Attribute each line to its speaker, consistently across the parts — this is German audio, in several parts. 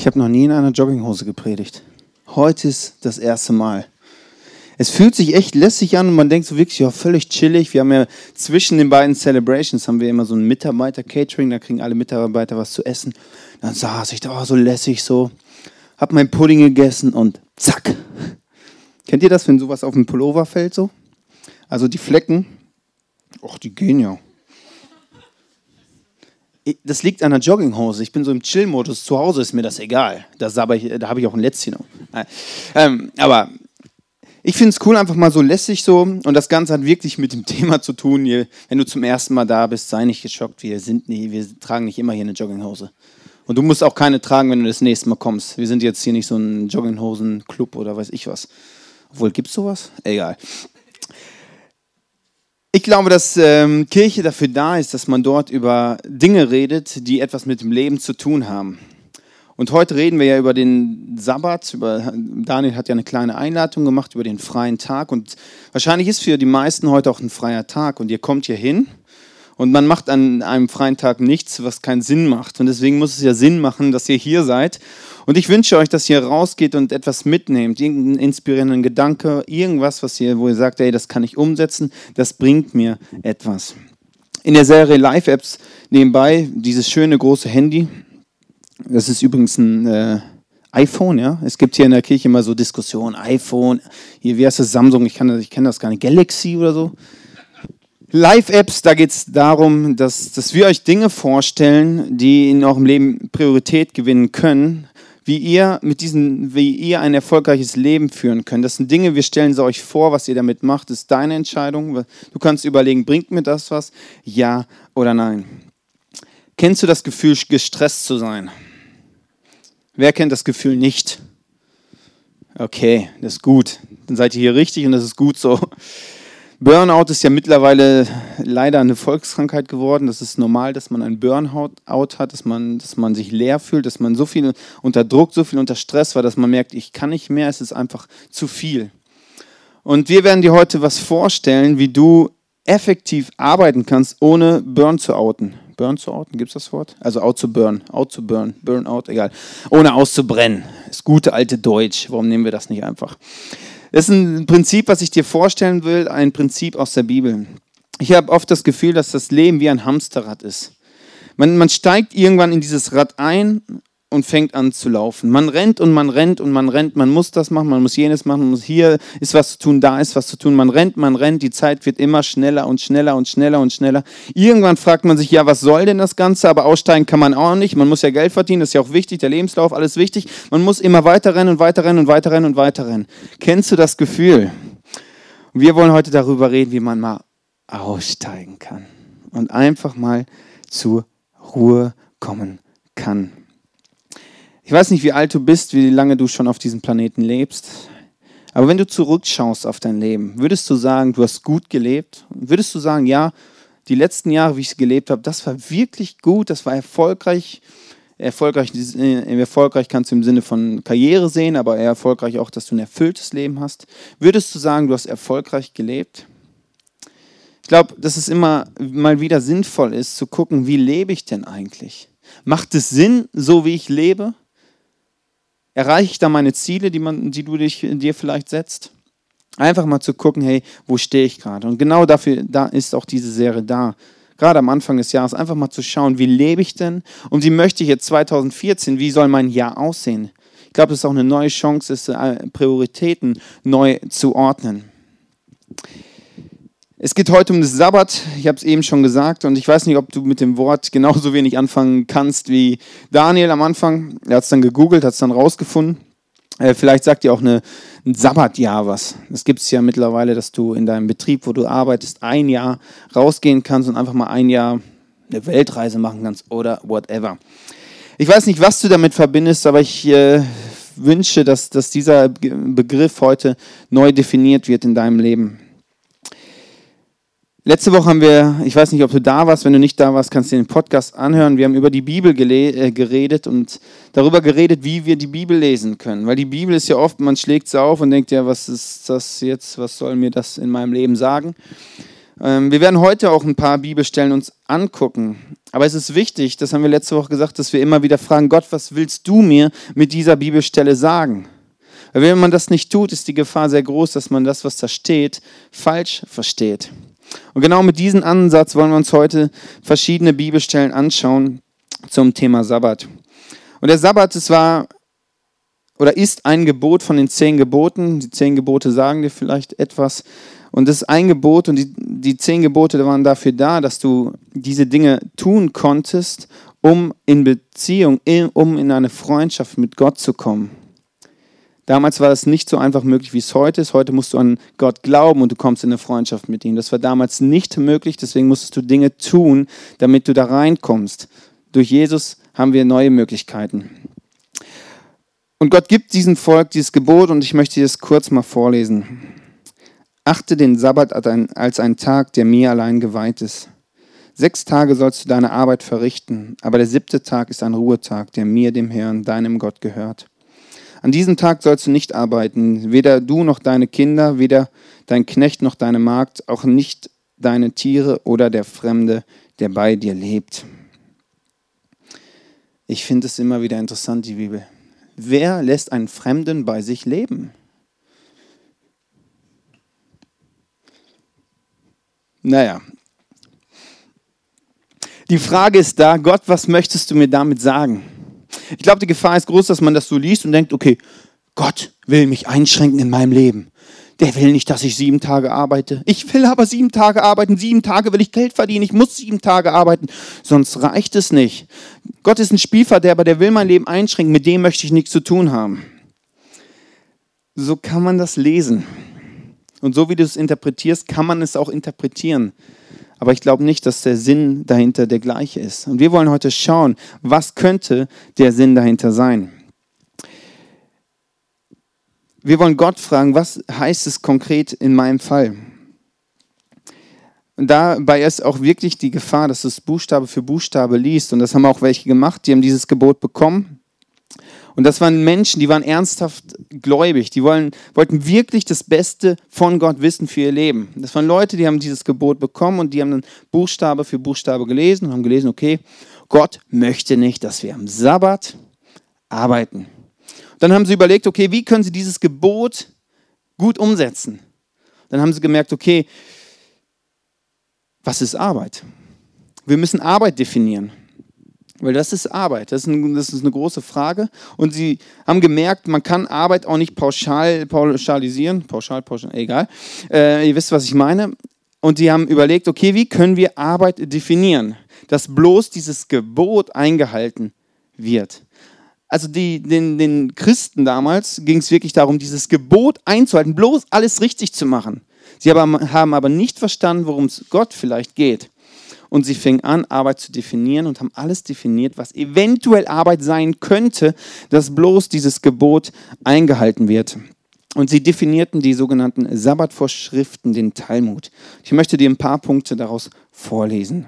Speaker 1: Ich habe noch nie in einer Jogginghose gepredigt. Heute ist das erste Mal. Es fühlt sich echt lässig an und man denkt so wirklich, ja, völlig chillig. Wir haben ja zwischen den beiden Celebrations haben wir immer so ein Mitarbeiter-Catering, da kriegen alle Mitarbeiter was zu essen. Dann saß ich da oh, so lässig so, hab mein Pudding gegessen und zack. Kennt ihr das, wenn sowas auf den Pullover fällt so? Also die Flecken, ach, die gehen ja das liegt an der Jogginghose. Ich bin so im Chill-Modus. Zu Hause ist mir das egal. Das da habe ich auch ein Lätzchen. Ähm, aber ich finde es cool, einfach mal so lässig so. Und das Ganze hat wirklich mit dem Thema zu tun. Hier, wenn du zum ersten Mal da bist, sei nicht geschockt. Wir, sind nie, wir tragen nicht immer hier eine Jogginghose. Und du musst auch keine tragen, wenn du das nächste Mal kommst. Wir sind jetzt hier nicht so ein Jogginghosen-Club oder weiß ich was. Obwohl, gibt es sowas? Egal. Ich glaube, dass ähm, Kirche dafür da ist, dass man dort über Dinge redet, die etwas mit dem Leben zu tun haben. Und heute reden wir ja über den Sabbat. Über, Daniel hat ja eine kleine Einladung gemacht über den freien Tag. Und wahrscheinlich ist für die meisten heute auch ein freier Tag. Und ihr kommt hier hin und man macht an einem freien Tag nichts, was keinen Sinn macht. Und deswegen muss es ja Sinn machen, dass ihr hier seid und ich wünsche euch, dass ihr rausgeht und etwas mitnehmt, irgendeinen inspirierenden Gedanke, irgendwas, was ihr, wo ihr sagt, ey, das kann ich umsetzen, das bringt mir etwas. In der Serie Live-Apps nebenbei dieses schöne große Handy. Das ist übrigens ein äh, iPhone, ja. Es gibt hier in der Kirche immer so Diskussionen, iPhone, hier, wie heißt das, Samsung, ich, ich kenne das gar nicht, Galaxy oder so. Live-Apps, da geht es darum, dass, dass wir euch Dinge vorstellen, die in eurem Leben Priorität gewinnen können, wie ihr mit diesen, wie ihr ein erfolgreiches Leben führen könnt. Das sind Dinge, wir stellen sie euch vor, was ihr damit macht, ist deine Entscheidung. Du kannst überlegen, bringt mir das was? Ja oder nein. Kennst du das Gefühl, gestresst zu sein? Wer kennt das Gefühl nicht? Okay, das ist gut. Dann seid ihr hier richtig und das ist gut so. Burnout ist ja mittlerweile leider eine Volkskrankheit geworden. Das ist normal, dass man ein Burnout hat, dass man, dass man sich leer fühlt, dass man so viel unter Druck, so viel unter Stress war, dass man merkt, ich kann nicht mehr, es ist einfach zu viel. Und wir werden dir heute was vorstellen, wie du effektiv arbeiten kannst, ohne Burn zu outen. Burn zu outen, gibt es das Wort? Also out zu burn, out zu burn, Burnout, egal. Ohne auszubrennen. Das gute alte Deutsch. Warum nehmen wir das nicht einfach? Das ist ein Prinzip, was ich dir vorstellen will, ein Prinzip aus der Bibel. Ich habe oft das Gefühl, dass das Leben wie ein Hamsterrad ist. Man, man steigt irgendwann in dieses Rad ein und fängt an zu laufen. Man rennt und man rennt und man rennt, man muss das machen, man muss jenes machen, man muss hier ist was zu tun, da ist was zu tun. Man rennt, man rennt, die Zeit wird immer schneller und schneller und schneller und schneller. Irgendwann fragt man sich, ja, was soll denn das Ganze? Aber aussteigen kann man auch nicht. Man muss ja Geld verdienen, das ist ja auch wichtig, der Lebenslauf, alles wichtig. Man muss immer weiter rennen und weiter rennen und weiter rennen und weiter rennen. Kennst du das Gefühl? wir wollen heute darüber reden, wie man mal aussteigen kann und einfach mal zur Ruhe kommen kann. Ich weiß nicht, wie alt du bist, wie lange du schon auf diesem Planeten lebst. Aber wenn du zurückschaust auf dein Leben, würdest du sagen, du hast gut gelebt? Würdest du sagen, ja, die letzten Jahre, wie ich gelebt habe, das war wirklich gut, das war erfolgreich. Erfolgreich, äh, erfolgreich kannst du im Sinne von Karriere sehen, aber eher erfolgreich auch, dass du ein erfülltes Leben hast. Würdest du sagen, du hast erfolgreich gelebt? Ich glaube, dass es immer mal wieder sinnvoll ist, zu gucken, wie lebe ich denn eigentlich? Macht es Sinn, so wie ich lebe? Erreiche ich da meine Ziele, die, man, die du dich, dir vielleicht setzt? Einfach mal zu gucken, hey, wo stehe ich gerade? Und genau dafür da ist auch diese Serie da. Gerade am Anfang des Jahres einfach mal zu schauen, wie lebe ich denn? Und wie möchte ich jetzt 2014, wie soll mein Jahr aussehen? Ich glaube, es ist auch eine neue Chance, äh, Prioritäten neu zu ordnen. Es geht heute um das Sabbat, ich habe es eben schon gesagt und ich weiß nicht, ob du mit dem Wort genauso wenig anfangen kannst wie Daniel am Anfang. Er hat es dann gegoogelt, hat es dann rausgefunden. Äh, vielleicht sagt dir auch eine, ein Sabbatjahr was. Das gibt es ja mittlerweile, dass du in deinem Betrieb, wo du arbeitest, ein Jahr rausgehen kannst und einfach mal ein Jahr eine Weltreise machen kannst oder whatever. Ich weiß nicht, was du damit verbindest, aber ich äh, wünsche, dass, dass dieser Begriff heute neu definiert wird in deinem Leben. Letzte Woche haben wir, ich weiß nicht, ob du da warst, wenn du nicht da warst, kannst du den Podcast anhören. Wir haben über die Bibel äh, geredet und darüber geredet, wie wir die Bibel lesen können. Weil die Bibel ist ja oft, man schlägt sie auf und denkt, ja, was ist das jetzt, was soll mir das in meinem Leben sagen? Ähm, wir werden heute auch ein paar Bibelstellen uns angucken. Aber es ist wichtig, das haben wir letzte Woche gesagt, dass wir immer wieder fragen, Gott, was willst du mir mit dieser Bibelstelle sagen? Weil wenn man das nicht tut, ist die Gefahr sehr groß, dass man das, was da steht, falsch versteht. Und genau mit diesem Ansatz wollen wir uns heute verschiedene Bibelstellen anschauen zum Thema Sabbat. Und der Sabbat, es war oder ist ein Gebot von den zehn Geboten. Die zehn Gebote sagen dir vielleicht etwas. Und das ist ein Gebot und die, die zehn Gebote waren dafür da, dass du diese Dinge tun konntest, um in Beziehung, um in eine Freundschaft mit Gott zu kommen. Damals war das nicht so einfach möglich, wie es heute ist. Heute musst du an Gott glauben und du kommst in eine Freundschaft mit ihm. Das war damals nicht möglich, deswegen musstest du Dinge tun, damit du da reinkommst. Durch Jesus haben wir neue Möglichkeiten. Und Gott gibt diesem Volk dieses Gebot und ich möchte es kurz mal vorlesen. Achte den Sabbat als einen Tag, der mir allein geweiht ist. Sechs Tage sollst du deine Arbeit verrichten, aber der siebte Tag ist ein Ruhetag, der mir, dem Herrn, deinem Gott gehört. An diesem Tag sollst du nicht arbeiten, weder du noch deine Kinder, weder dein Knecht noch deine Magd, auch nicht deine Tiere oder der Fremde, der bei dir lebt. Ich finde es immer wieder interessant, die Bibel. Wer lässt einen Fremden bei sich leben? Naja. Die Frage ist da, Gott, was möchtest du mir damit sagen? Ich glaube, die Gefahr ist groß, dass man das so liest und denkt, okay, Gott will mich einschränken in meinem Leben. Der will nicht, dass ich sieben Tage arbeite. Ich will aber sieben Tage arbeiten. Sieben Tage will ich Geld verdienen. Ich muss sieben Tage arbeiten. Sonst reicht es nicht. Gott ist ein Spielverderber, der will mein Leben einschränken. Mit dem möchte ich nichts zu tun haben. So kann man das lesen. Und so wie du es interpretierst, kann man es auch interpretieren. Aber ich glaube nicht, dass der Sinn dahinter der gleiche ist. Und wir wollen heute schauen, was könnte der Sinn dahinter sein. Wir wollen Gott fragen, was heißt es konkret in meinem Fall? Und dabei ist auch wirklich die Gefahr, dass du es Buchstabe für Buchstabe liest. Und das haben auch welche gemacht, die haben dieses Gebot bekommen und das waren Menschen, die waren ernsthaft gläubig, die wollen, wollten wirklich das Beste von Gott wissen für ihr Leben. Das waren Leute, die haben dieses Gebot bekommen und die haben dann Buchstabe für Buchstabe gelesen und haben gelesen, okay, Gott möchte nicht, dass wir am Sabbat arbeiten. Dann haben sie überlegt, okay, wie können sie dieses Gebot gut umsetzen? Dann haben sie gemerkt, okay, was ist Arbeit? Wir müssen Arbeit definieren. Weil das ist Arbeit, das ist, ein, das ist, eine große Frage. Und sie haben gemerkt, man kann Arbeit auch nicht pauschal pauschalisieren, pauschal, pauschal, egal. Äh, ihr wisst, was ich meine. Und die haben überlegt, okay, wie können wir Arbeit definieren, dass bloß dieses Gebot eingehalten wird. Also die, den, den Christen damals ging es wirklich darum, dieses Gebot einzuhalten, bloß alles richtig zu machen. Sie haben aber nicht verstanden, worum es Gott vielleicht geht. Und sie fingen an, Arbeit zu definieren und haben alles definiert, was eventuell Arbeit sein könnte, dass bloß dieses Gebot eingehalten wird. Und sie definierten die sogenannten Sabbatvorschriften, den Talmud. Ich möchte dir ein paar Punkte daraus vorlesen.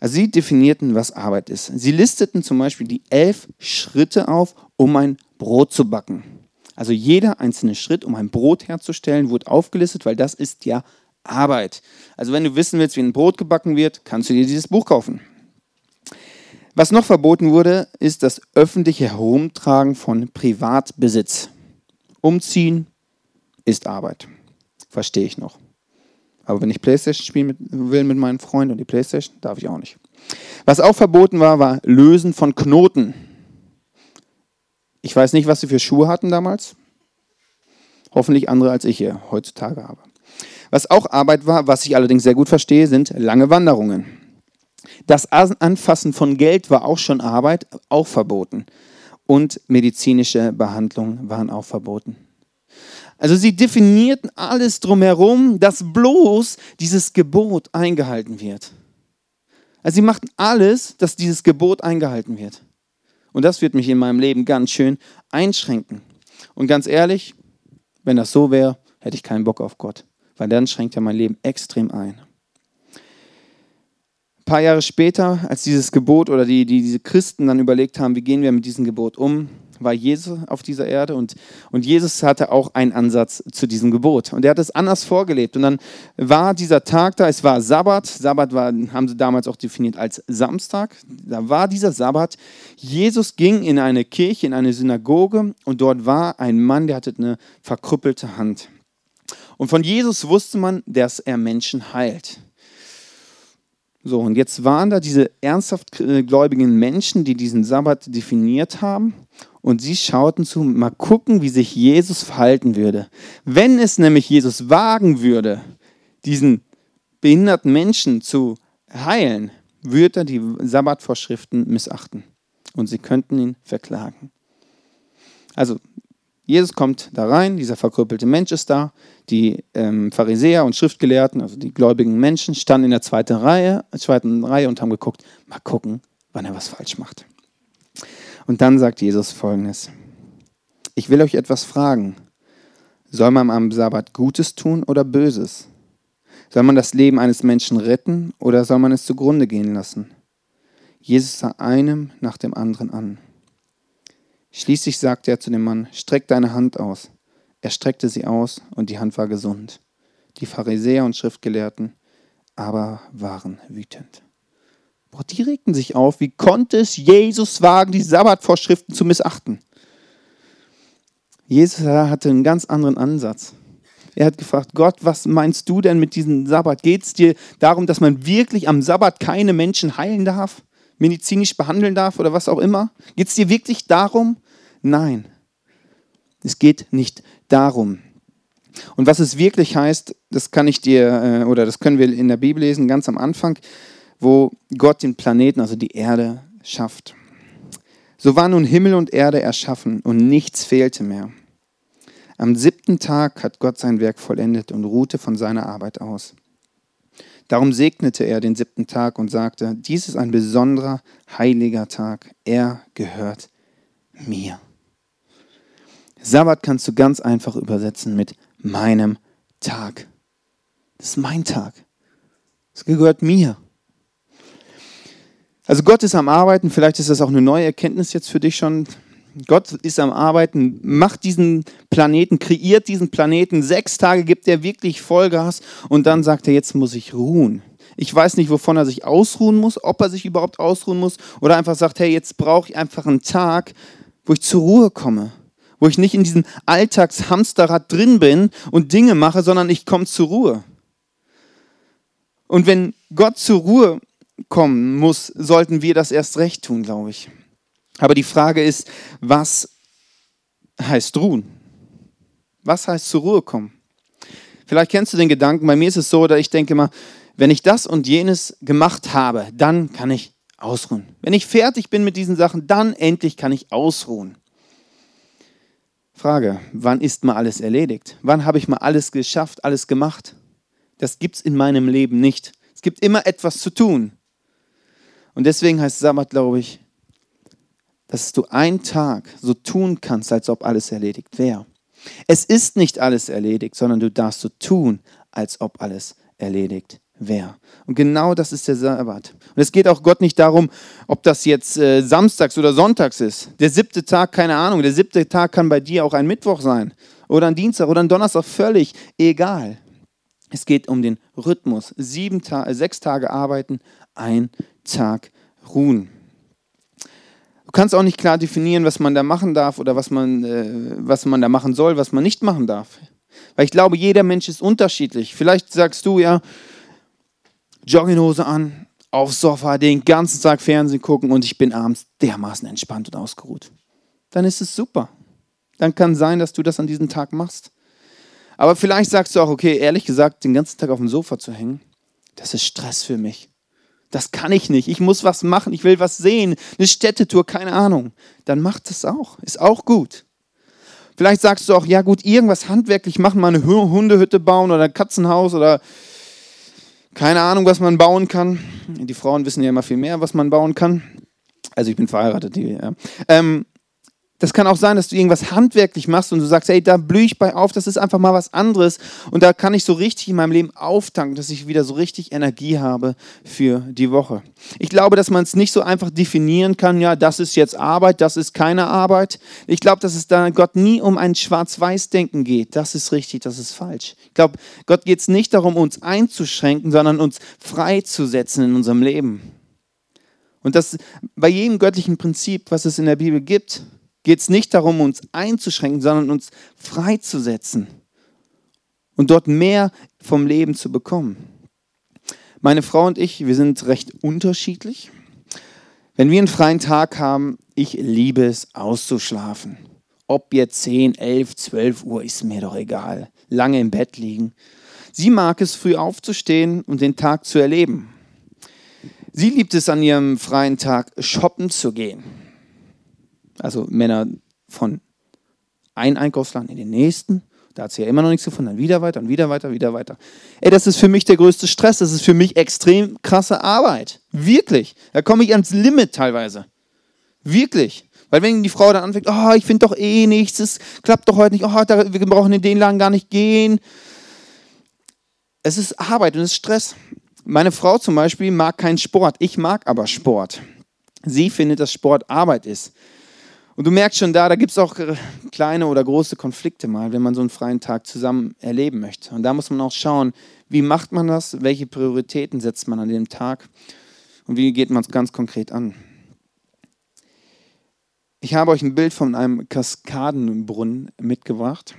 Speaker 1: Also sie definierten, was Arbeit ist. Sie listeten zum Beispiel die elf Schritte auf, um ein Brot zu backen. Also jeder einzelne Schritt, um ein Brot herzustellen, wurde aufgelistet, weil das ist ja Arbeit. Also wenn du wissen willst, wie ein Brot gebacken wird, kannst du dir dieses Buch kaufen. Was noch verboten wurde, ist das öffentliche Herumtragen von Privatbesitz. Umziehen ist Arbeit. Verstehe ich noch. Aber wenn ich Playstation spielen will mit meinen Freunden und die Playstation, darf ich auch nicht. Was auch verboten war, war Lösen von Knoten. Ich weiß nicht, was sie für Schuhe hatten damals. Hoffentlich andere als ich hier heutzutage habe. Was auch Arbeit war, was ich allerdings sehr gut verstehe, sind lange Wanderungen. Das Anfassen von Geld war auch schon Arbeit, auch verboten. Und medizinische Behandlungen waren auch verboten. Also sie definierten alles drumherum, dass bloß dieses Gebot eingehalten wird. Also sie machten alles, dass dieses Gebot eingehalten wird. Und das wird mich in meinem Leben ganz schön einschränken. Und ganz ehrlich, wenn das so wäre, hätte ich keinen Bock auf Gott weil dann schränkt er mein Leben extrem ein. Ein paar Jahre später, als dieses Gebot oder die, die, diese Christen dann überlegt haben, wie gehen wir mit diesem Gebot um, war Jesus auf dieser Erde und, und Jesus hatte auch einen Ansatz zu diesem Gebot. Und er hat es anders vorgelebt. Und dann war dieser Tag da, es war Sabbat. Sabbat war, haben sie damals auch definiert als Samstag. Da war dieser Sabbat. Jesus ging in eine Kirche, in eine Synagoge und dort war ein Mann, der hatte eine verkrüppelte Hand. Und von Jesus wusste man, dass er Menschen heilt. So, und jetzt waren da diese ernsthaft äh, gläubigen Menschen, die diesen Sabbat definiert haben. Und sie schauten zu, mal gucken, wie sich Jesus verhalten würde. Wenn es nämlich Jesus wagen würde, diesen behinderten Menschen zu heilen, würde er die Sabbatvorschriften missachten. Und sie könnten ihn verklagen. Also Jesus kommt da rein, dieser verkrüppelte Mensch ist da, die ähm, Pharisäer und Schriftgelehrten, also die gläubigen Menschen, standen in der zweiten Reihe, zweiten Reihe und haben geguckt, mal gucken, wann er was falsch macht. Und dann sagt Jesus folgendes, ich will euch etwas fragen, soll man am Sabbat Gutes tun oder Böses? Soll man das Leben eines Menschen retten oder soll man es zugrunde gehen lassen? Jesus sah einem nach dem anderen an. Schließlich sagte er zu dem Mann, streck deine Hand aus. Er streckte sie aus und die Hand war gesund. Die Pharisäer und Schriftgelehrten aber waren wütend. Boah, die regten sich auf. Wie konnte es Jesus wagen, die Sabbatvorschriften zu missachten? Jesus hatte einen ganz anderen Ansatz. Er hat gefragt, Gott, was meinst du denn mit diesem Sabbat? Geht es dir darum, dass man wirklich am Sabbat keine Menschen heilen darf, medizinisch behandeln darf oder was auch immer? Geht es dir wirklich darum? Nein, es geht nicht darum. Und was es wirklich heißt, das kann ich dir, äh, oder das können wir in der Bibel lesen, ganz am Anfang, wo Gott den Planeten, also die Erde, schafft. So waren nun Himmel und Erde erschaffen und nichts fehlte mehr. Am siebten Tag hat Gott sein Werk vollendet und ruhte von seiner Arbeit aus. Darum segnete er den siebten Tag und sagte, dies ist ein besonderer, heiliger Tag, er gehört mir. Sabbat kannst du ganz einfach übersetzen mit meinem Tag. Das ist mein Tag. Es gehört mir. Also Gott ist am Arbeiten, vielleicht ist das auch eine neue Erkenntnis jetzt für dich schon. Gott ist am Arbeiten, macht diesen Planeten, kreiert diesen Planeten. Sechs Tage gibt er wirklich Vollgas und dann sagt er, jetzt muss ich ruhen. Ich weiß nicht, wovon er sich ausruhen muss, ob er sich überhaupt ausruhen muss oder einfach sagt, hey, jetzt brauche ich einfach einen Tag, wo ich zur Ruhe komme wo ich nicht in diesem Alltagshamsterrad drin bin und Dinge mache, sondern ich komme zur Ruhe. Und wenn Gott zur Ruhe kommen muss, sollten wir das erst recht tun, glaube ich. Aber die Frage ist, was heißt ruhen? Was heißt zur Ruhe kommen? Vielleicht kennst du den Gedanken, bei mir ist es so, dass ich denke mal, wenn ich das und jenes gemacht habe, dann kann ich ausruhen. Wenn ich fertig bin mit diesen Sachen, dann endlich kann ich ausruhen. Frage, wann ist mal alles erledigt? Wann habe ich mal alles geschafft, alles gemacht? Das gibt es in meinem Leben nicht. Es gibt immer etwas zu tun. Und deswegen heißt Sabbat, glaube ich, dass du einen Tag so tun kannst, als ob alles erledigt wäre. Es ist nicht alles erledigt, sondern du darfst so tun, als ob alles erledigt wer. Und genau das ist der Sabbat. Und es geht auch Gott nicht darum, ob das jetzt äh, samstags oder sonntags ist. Der siebte Tag, keine Ahnung. Der siebte Tag kann bei dir auch ein Mittwoch sein. Oder ein Dienstag oder ein Donnerstag, völlig egal. Es geht um den Rhythmus. Sieben Ta sechs Tage arbeiten, ein Tag ruhen. Du kannst auch nicht klar definieren, was man da machen darf oder was man, äh, was man da machen soll, was man nicht machen darf. Weil ich glaube, jeder Mensch ist unterschiedlich. Vielleicht sagst du ja, Jogginghose an, aufs Sofa, den ganzen Tag Fernsehen gucken und ich bin abends dermaßen entspannt und ausgeruht. Dann ist es super. Dann kann sein, dass du das an diesem Tag machst. Aber vielleicht sagst du auch, okay, ehrlich gesagt, den ganzen Tag auf dem Sofa zu hängen, das ist Stress für mich. Das kann ich nicht. Ich muss was machen. Ich will was sehen. Eine Städtetour, keine Ahnung. Dann mach das auch. Ist auch gut. Vielleicht sagst du auch, ja gut, irgendwas handwerklich machen, mal eine Hundehütte bauen oder ein Katzenhaus oder keine Ahnung, was man bauen kann. Die Frauen wissen ja immer viel mehr, was man bauen kann. Also ich bin verheiratet. Die, ja. ähm, Das kann auch sein, dass du irgendwas handwerklich machst und du sagst, hey, da blühe ich bei auf, das ist einfach mal was anderes und da kann ich so richtig in meinem Leben auftanken, dass ich wieder so richtig Energie habe für die Woche. Ich glaube, dass man es nicht so einfach definieren kann, ja, das ist jetzt Arbeit, das ist keine Arbeit. Ich glaube, dass es da Gott nie um ein Schwarz-Weiß-Denken geht. Das ist richtig, das ist falsch. Ich glaube, Gott geht es nicht darum, uns einzuschränken, sondern uns freizusetzen in unserem Leben. Und das bei jedem göttlichen Prinzip, was es in der Bibel gibt, geht es nicht darum, uns einzuschränken, sondern uns freizusetzen und dort mehr vom Leben zu bekommen. Meine Frau und ich, wir sind recht unterschiedlich. Wenn wir einen freien Tag haben, ich liebe es auszuschlafen. Ob jetzt 10, 11, 12 Uhr, ist mir doch egal. Lange im Bett liegen. Sie mag es, früh aufzustehen und den Tag zu erleben. Sie liebt es an ihrem freien Tag, shoppen zu gehen also Männer von einem Einkaufsland in den nächsten. Da hat sie ja immer noch nichts gefunden. Dann wieder weiter und wieder weiter, wieder weiter. Ey, das ist für mich der größte Stress. Das ist für mich extrem krasse Arbeit. Wirklich. Da komme ich ans Limit teilweise. Wirklich. Weil wenn die Frau dann anfängt, oh, ich finde doch eh nichts, es klappt doch heute nicht, oh, da, wir brauchen in den Laden gar nicht gehen. Es ist Arbeit und es ist Stress. Meine Frau zum Beispiel mag keinen Sport. Ich mag aber Sport. Sie findet, dass Sport Arbeit ist. Und du merkst schon da, da gibt es auch äh, kleine oder große Konflikte mal, wenn man so einen freien Tag zusammen erleben möchte. Und da muss man auch schauen, wie macht man das, welche Prioritäten setzt man an dem Tag und wie geht man es ganz konkret an. Ich habe euch ein Bild von einem Kaskadenbrunnen mitgebracht.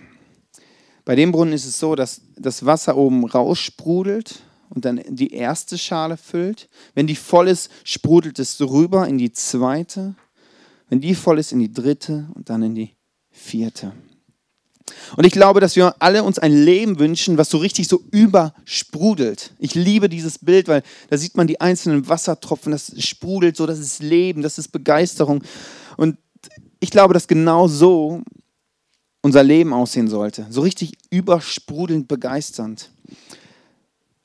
Speaker 1: Bei dem Brunnen ist es so, dass das Wasser oben raussprudelt und dann die erste Schale füllt. Wenn die voll ist, sprudelt es rüber in die zweite wenn die voll ist, in die dritte und dann in die vierte. Und ich glaube, dass wir alle uns ein Leben wünschen, was so richtig so übersprudelt. Ich liebe dieses Bild, weil da sieht man die einzelnen Wassertropfen, das sprudelt so, das ist Leben, das ist Begeisterung. Und ich glaube, dass genau so unser Leben aussehen sollte. So richtig übersprudelnd begeisternd.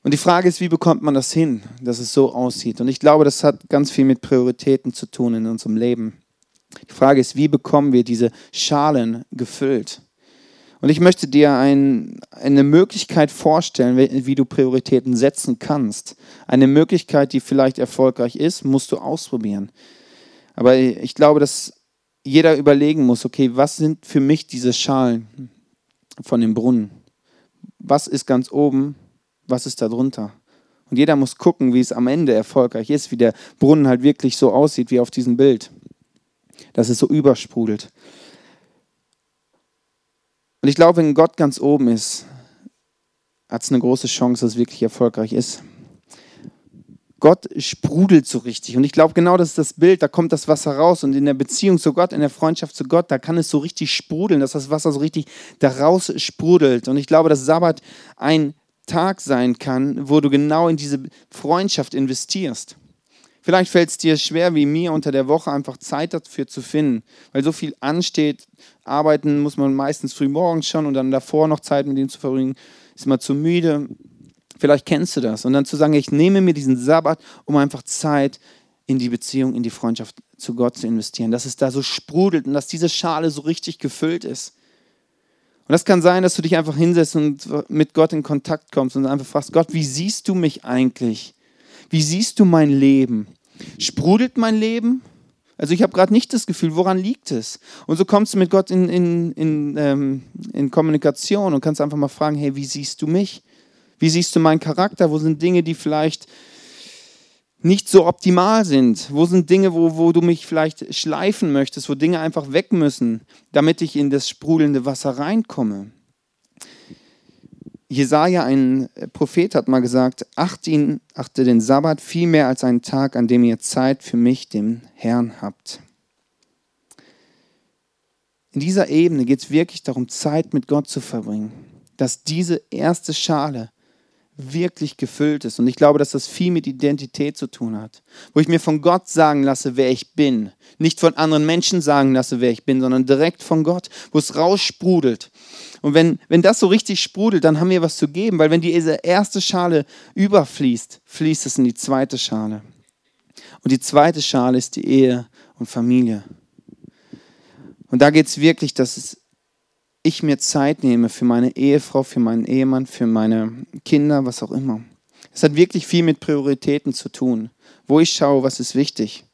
Speaker 1: Und die Frage ist, wie bekommt man das hin, dass es so aussieht? Und ich glaube, das hat ganz viel mit Prioritäten zu tun in unserem Leben. Die Frage ist, wie bekommen wir diese Schalen gefüllt? Und ich möchte dir ein, eine Möglichkeit vorstellen, wie, wie du Prioritäten setzen kannst. Eine Möglichkeit, die vielleicht erfolgreich ist, musst du ausprobieren. Aber ich glaube, dass jeder überlegen muss, okay, was sind für mich diese Schalen von dem Brunnen? Was ist ganz oben? Was ist da drunter? Und jeder muss gucken, wie es am Ende erfolgreich ist, wie der Brunnen halt wirklich so aussieht, wie auf diesem Bild dass es so übersprudelt. Und ich glaube, wenn Gott ganz oben ist, hat es eine große Chance, dass es wirklich erfolgreich ist. Gott sprudelt so richtig. Und ich glaube, genau das ist das Bild, da kommt das Wasser raus. Und in der Beziehung zu Gott, in der Freundschaft zu Gott, da kann es so richtig sprudeln, dass das Wasser so richtig daraus sprudelt. Und ich glaube, dass Sabbat ein Tag sein kann, wo du genau in diese Freundschaft investierst. Vielleicht fällt es dir schwer, wie mir, unter der Woche einfach Zeit dafür zu finden, weil so viel ansteht. Arbeiten muss man meistens früh morgens schon und dann davor noch Zeit mit ihm zu verbringen, ist man zu müde. Vielleicht kennst du das. Und dann zu sagen, ich nehme mir diesen Sabbat, um einfach Zeit in die Beziehung, in die Freundschaft zu Gott zu investieren. Dass es da so sprudelt und dass diese Schale so richtig gefüllt ist. Und das kann sein, dass du dich einfach hinsetzt und mit Gott in Kontakt kommst und einfach fragst, Gott, wie siehst du mich eigentlich? Wie siehst du mein Leben? Sprudelt mein Leben? Also ich habe gerade nicht das Gefühl, woran liegt es? Und so kommst du mit Gott in, in, in, ähm, in Kommunikation und kannst einfach mal fragen, hey, wie siehst du mich? Wie siehst du meinen Charakter? Wo sind Dinge, die vielleicht nicht so optimal sind? Wo sind Dinge, wo, wo du mich vielleicht schleifen möchtest, wo Dinge einfach weg müssen, damit ich in das sprudelnde Wasser reinkomme? Jesaja, ein Prophet, hat mal gesagt: achte, ihn, achte den Sabbat viel mehr als einen Tag, an dem ihr Zeit für mich, dem Herrn, habt. In dieser Ebene geht es wirklich darum, Zeit mit Gott zu verbringen. Dass diese erste Schale wirklich gefüllt ist. Und ich glaube, dass das viel mit Identität zu tun hat. Wo ich mir von Gott sagen lasse, wer ich bin. Nicht von anderen Menschen sagen lasse, wer ich bin, sondern direkt von Gott, wo es raussprudelt. Und wenn, wenn das so richtig sprudelt, dann haben wir was zu geben, weil wenn diese erste Schale überfließt, fließt es in die zweite Schale. Und die zweite Schale ist die Ehe und Familie. Und da geht es wirklich, dass ich mir Zeit nehme für meine Ehefrau, für meinen Ehemann, für meine Kinder, was auch immer. Es hat wirklich viel mit Prioritäten zu tun, wo ich schaue, was ist wichtig.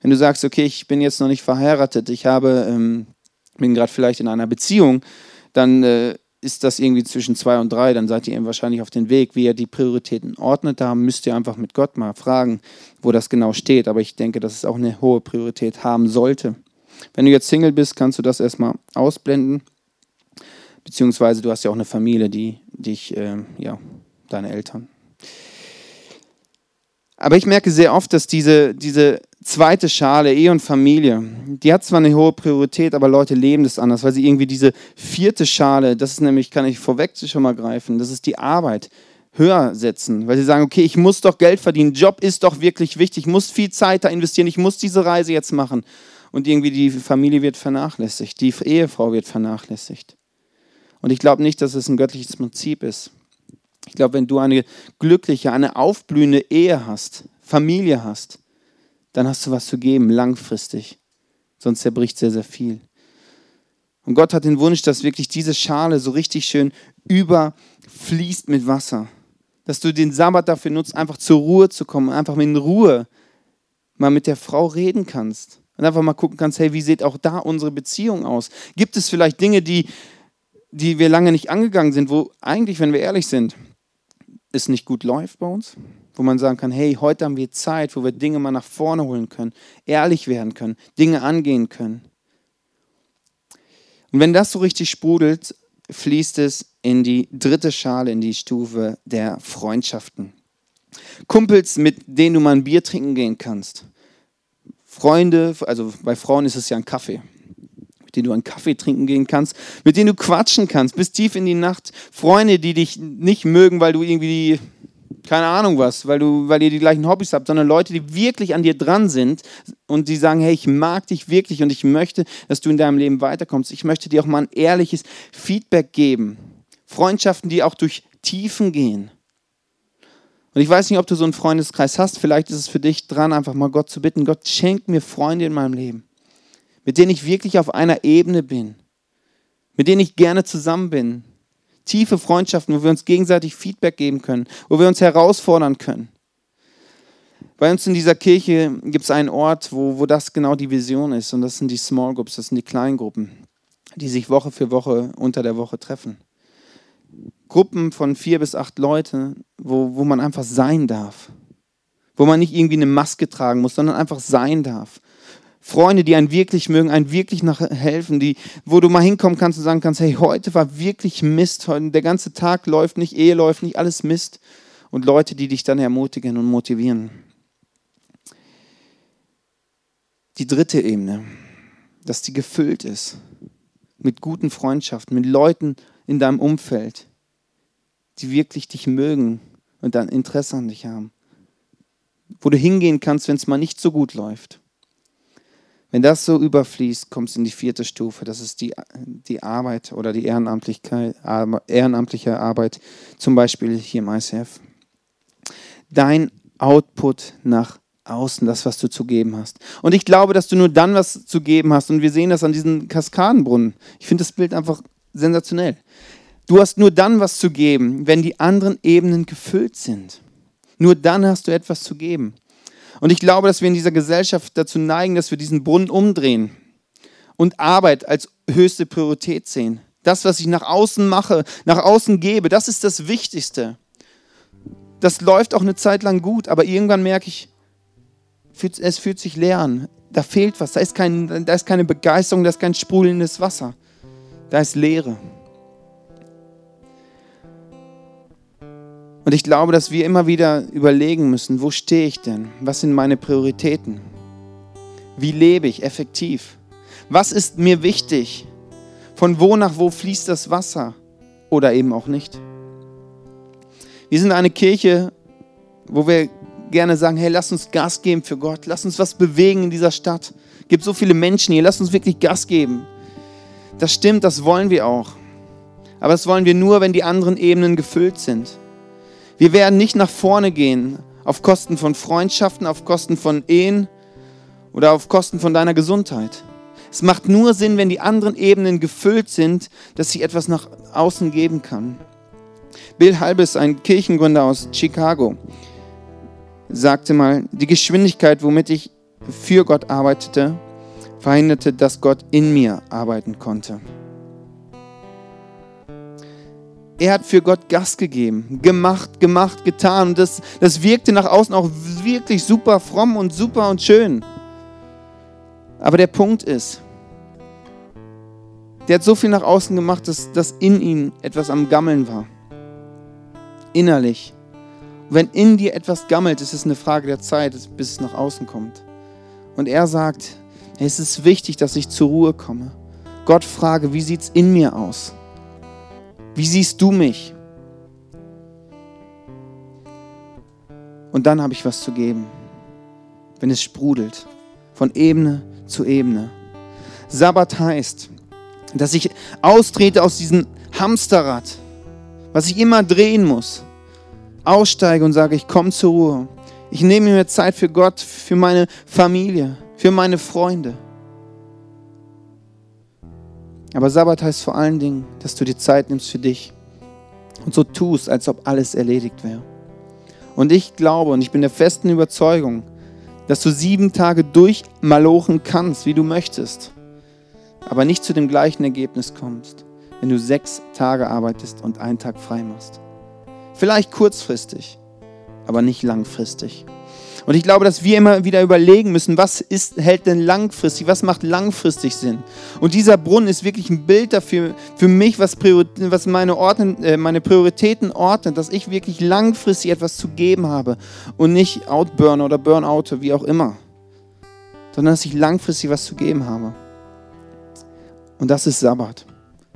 Speaker 1: Wenn du sagst, okay, ich bin jetzt noch nicht verheiratet, ich habe, ähm, bin gerade vielleicht in einer Beziehung, dann äh, ist das irgendwie zwischen zwei und drei, dann seid ihr eben wahrscheinlich auf dem Weg, wie ihr die Prioritäten ordnet. Da müsst ihr einfach mit Gott mal fragen, wo das genau steht. Aber ich denke, dass es auch eine hohe Priorität haben sollte. Wenn du jetzt Single bist, kannst du das erstmal ausblenden. Beziehungsweise du hast ja auch eine Familie, die dich, äh, ja, deine Eltern. Aber ich merke sehr oft, dass diese, diese zweite Schale, Ehe und Familie, die hat zwar eine hohe Priorität, aber Leute leben das anders, weil sie irgendwie diese vierte Schale, das ist nämlich, kann ich vorweg schon mal greifen, das ist die Arbeit, höher setzen, weil sie sagen, okay, ich muss doch Geld verdienen, Job ist doch wirklich wichtig, ich muss viel Zeit da investieren, ich muss diese Reise jetzt machen. Und irgendwie die Familie wird vernachlässigt, die Ehefrau wird vernachlässigt. Und ich glaube nicht, dass es ein göttliches Prinzip ist. Ich glaube, wenn du eine glückliche, eine aufblühende Ehe hast, Familie hast, dann hast du was zu geben, langfristig. Sonst zerbricht sehr, sehr viel. Und Gott hat den Wunsch, dass wirklich diese Schale so richtig schön überfließt mit Wasser. Dass du den Sabbat dafür nutzt, einfach zur Ruhe zu kommen, einfach in Ruhe mal mit der Frau reden kannst. Und einfach mal gucken kannst, hey, wie sieht auch da unsere Beziehung aus? Gibt es vielleicht Dinge, die, die wir lange nicht angegangen sind, wo eigentlich, wenn wir ehrlich sind, es nicht gut läuft bei uns? Wo man sagen kann, hey, heute haben wir Zeit, wo wir Dinge mal nach vorne holen können, ehrlich werden können, Dinge angehen können. Und wenn das so richtig sprudelt, fließt es in die dritte Schale, in die Stufe der Freundschaften. Kumpels, mit denen du mal ein Bier trinken gehen kannst. Freunde, also bei Frauen ist es ja ein Kaffee, mit denen du einen Kaffee trinken gehen kannst, mit denen du quatschen kannst bis tief in die Nacht. Freunde, die dich nicht mögen, weil du irgendwie keine Ahnung was, weil, du, weil ihr die gleichen Hobbys habt, sondern Leute, die wirklich an dir dran sind und die sagen, hey, ich mag dich wirklich und ich möchte, dass du in deinem Leben weiterkommst. Ich möchte dir auch mal ein ehrliches Feedback geben. Freundschaften, die auch durch Tiefen gehen. Und ich weiß nicht, ob du so einen Freundeskreis hast. Vielleicht ist es für dich dran, einfach mal Gott zu bitten. Gott, schenk mir Freunde in meinem Leben, mit denen ich wirklich auf einer Ebene bin, mit denen ich gerne zusammen bin, tiefe Freundschaften, wo wir uns gegenseitig Feedback geben können, wo wir uns herausfordern können. Bei uns in dieser Kirche gibt es einen Ort, wo, wo das genau die Vision ist. Und das sind die Small Groups, das sind die Kleingruppen, die sich Woche für Woche unter der Woche treffen. Gruppen von vier bis acht Leute, wo, wo man einfach sein darf. Wo man nicht irgendwie eine Maske tragen muss, sondern einfach sein darf. Freunde, die einen wirklich mögen, einen wirklich nach helfen, die, wo du mal hinkommen kannst und sagen kannst, hey, heute war wirklich Mist, heute, der ganze Tag läuft nicht, Ehe läuft nicht, alles Mist. Und Leute, die dich dann ermutigen und motivieren. Die dritte Ebene, dass die gefüllt ist mit guten Freundschaften, mit Leuten in deinem Umfeld, die wirklich dich mögen und dann Interesse an dich haben. Wo du hingehen kannst, wenn es mal nicht so gut läuft wenn das so überfließt, kommst du in die vierte Stufe. Das ist die, die Arbeit oder die Ehrenamtlichkeit, ehrenamtliche Arbeit, zum Beispiel hier im ICF. Dein Output nach außen, das, was du zu geben hast. Und ich glaube, dass du nur dann was zu geben hast. Und wir sehen das an diesen Kaskadenbrunnen. Ich finde das Bild einfach sensationell. Du hast nur dann was zu geben, wenn die anderen Ebenen gefüllt sind. Nur dann hast du etwas zu geben. Und ich glaube, dass wir in dieser Gesellschaft dazu neigen, dass wir diesen Brunnen umdrehen und Arbeit als höchste Priorität sehen. Das, was ich nach außen mache, nach außen gebe, das ist das Wichtigste. Das läuft auch eine Zeit lang gut, aber irgendwann merke ich, es fühlt sich leer an. Da fehlt was, da ist, kein, da ist keine Begeisterung, da ist kein sprudelndes Wasser. Da ist Leere. Und ich glaube, dass wir immer wieder überlegen müssen, wo stehe ich denn? Was sind meine Prioritäten? Wie lebe ich effektiv? Was ist mir wichtig? Von wo nach wo fließt das Wasser? Oder eben auch nicht? Wir sind eine Kirche, wo wir gerne sagen, hey, lass uns Gas geben für Gott, lass uns was bewegen in dieser Stadt. Gibt so viele Menschen hier, lass uns wirklich Gas geben. Das stimmt, das wollen wir auch. Aber das wollen wir nur, wenn die anderen Ebenen gefüllt sind. Wir werden nicht nach vorne gehen auf Kosten von Freundschaften, auf Kosten von Ehen oder auf Kosten von deiner Gesundheit. Es macht nur Sinn, wenn die anderen Ebenen gefüllt sind, dass ich etwas nach außen geben kann. Bill Halbes, ein Kirchengründer aus Chicago, sagte mal, die Geschwindigkeit, womit ich für Gott arbeitete, verhinderte, dass Gott in mir arbeiten konnte. Er hat für Gott Gas gegeben, gemacht, gemacht, getan. Und das, das wirkte nach außen auch wirklich super fromm und super und schön. Aber der Punkt ist, der hat so viel nach außen gemacht, dass, dass in ihm etwas am Gammeln war. Innerlich. Wenn in dir etwas gammelt, ist es eine Frage der Zeit, bis es nach außen kommt. Und er sagt, es ist wichtig, dass ich zur Ruhe komme. Gott frage, wie sieht es in mir aus? Wie siehst du mich? Und dann habe ich was zu geben, wenn es sprudelt, von Ebene zu Ebene. Sabbat heißt, dass ich austrete aus diesem Hamsterrad, was ich immer drehen muss, aussteige und sage, ich komme zur Ruhe. Ich nehme mir Zeit für Gott, für meine Familie, für meine Freunde. Aber Sabbat heißt vor allen Dingen, dass du dir Zeit nimmst für dich und so tust, als ob alles erledigt wäre. Und ich glaube und ich bin der festen Überzeugung, dass du sieben Tage durchmalochen kannst, wie du möchtest, aber nicht zu dem gleichen Ergebnis kommst, wenn du sechs Tage arbeitest und einen Tag frei machst. Vielleicht kurzfristig, aber nicht langfristig. Und ich glaube, dass wir immer wieder überlegen müssen, was ist, hält denn langfristig, was macht langfristig Sinn? Und dieser Brunnen ist wirklich ein Bild dafür, für mich, was, was meine, Ordnen, äh, meine Prioritäten ordnet, dass ich wirklich langfristig etwas zu geben habe und nicht Outburn oder Burnout, wie auch immer, sondern dass ich langfristig was zu geben habe. Und das ist Sabbat,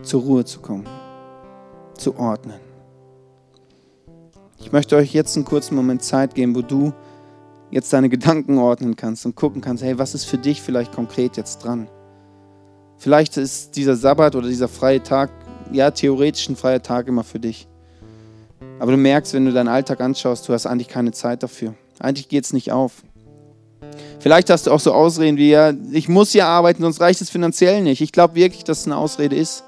Speaker 1: zur Ruhe zu kommen, zu ordnen. Ich möchte euch jetzt einen kurzen Moment Zeit geben, wo du jetzt deine Gedanken ordnen kannst und gucken kannst, hey, was ist für dich vielleicht konkret jetzt dran? Vielleicht ist dieser Sabbat oder dieser freie Tag, ja, theoretisch ein freier Tag immer für dich. Aber du merkst, wenn du deinen Alltag anschaust, du hast eigentlich keine Zeit dafür. Eigentlich geht es nicht auf. Vielleicht hast du auch so Ausreden wie, ja, ich muss ja arbeiten, sonst reicht es finanziell nicht. Ich glaube wirklich, dass es eine Ausrede ist.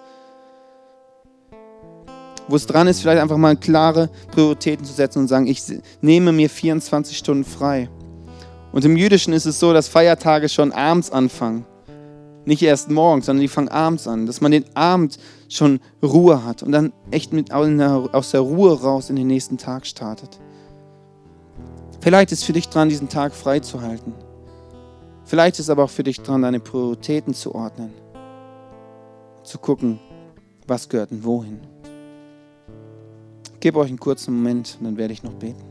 Speaker 1: Wo es dran ist, vielleicht einfach mal klare Prioritäten zu setzen und sagen, ich nehme mir 24 Stunden frei. Und im Jüdischen ist es so, dass Feiertage schon abends anfangen. Nicht erst morgens, sondern die fangen abends an. Dass man den Abend schon Ruhe hat und dann echt mit aus der Ruhe raus in den nächsten Tag startet. Vielleicht ist für dich dran, diesen Tag freizuhalten. Vielleicht ist aber auch für dich dran, deine Prioritäten zu ordnen. Zu gucken, was gehört denn wohin. Gebe euch einen kurzen Moment und dann werde ich noch beten.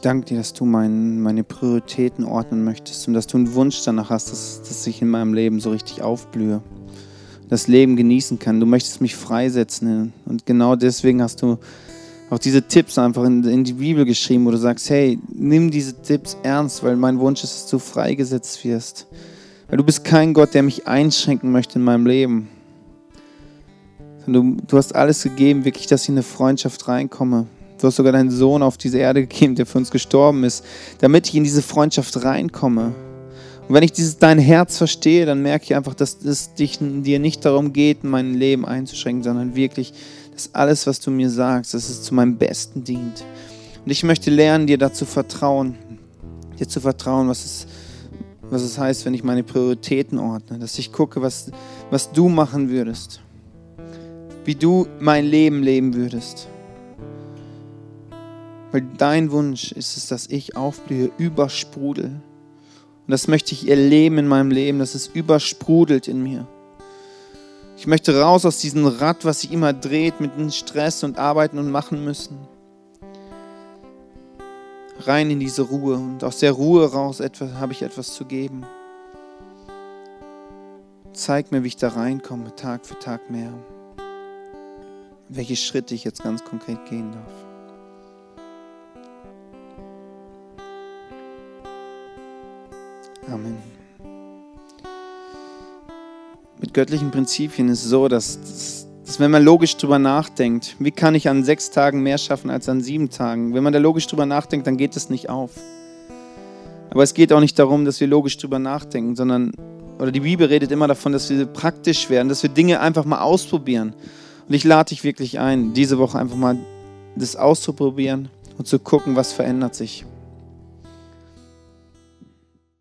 Speaker 1: Ich danke dir, dass du mein, meine Prioritäten ordnen möchtest und dass du einen Wunsch danach hast, dass, dass ich in meinem Leben so richtig aufblühe, das Leben genießen kann. Du möchtest mich freisetzen und genau deswegen hast du auch diese Tipps einfach in, in die Bibel geschrieben, wo du sagst, hey, nimm diese Tipps ernst, weil mein Wunsch ist, dass du freigesetzt wirst. Weil du bist kein Gott, der mich einschränken möchte in meinem Leben. Du, du hast alles gegeben, wirklich, dass ich in eine Freundschaft reinkomme, Du hast sogar deinen Sohn auf diese Erde gegeben, der für uns gestorben ist, damit ich in diese Freundschaft reinkomme. Und wenn ich dieses dein Herz verstehe, dann merke ich einfach, dass es dich, dir nicht darum geht, mein Leben einzuschränken, sondern wirklich, dass alles, was du mir sagst, dass es zu meinem Besten dient. Und ich möchte lernen, dir dazu vertrauen, dir zu vertrauen, was es, was es heißt, wenn ich meine Prioritäten ordne, dass ich gucke, was, was du machen würdest, wie du mein Leben leben würdest. Weil dein Wunsch ist es, dass ich aufblühe, übersprudel. Und das möchte ich erleben in meinem Leben, dass es übersprudelt in mir. Ich möchte raus aus diesem Rad, was sich immer dreht mit dem Stress und Arbeiten und Machen müssen. Rein in diese Ruhe und aus der Ruhe raus habe ich etwas zu geben. Zeig mir, wie ich da reinkomme, Tag für Tag mehr. Welche Schritte ich jetzt ganz konkret gehen darf. Amen. Mit göttlichen Prinzipien ist es so, dass, dass, wenn man logisch drüber nachdenkt, wie kann ich an sechs Tagen mehr schaffen als an sieben Tagen? Wenn man da logisch drüber nachdenkt, dann geht es nicht auf. Aber es geht auch nicht darum, dass wir logisch drüber nachdenken, sondern, oder die Bibel redet immer davon, dass wir praktisch werden, dass wir Dinge einfach mal ausprobieren. Und ich lade dich wirklich ein, diese Woche einfach mal das auszuprobieren und zu gucken, was verändert sich.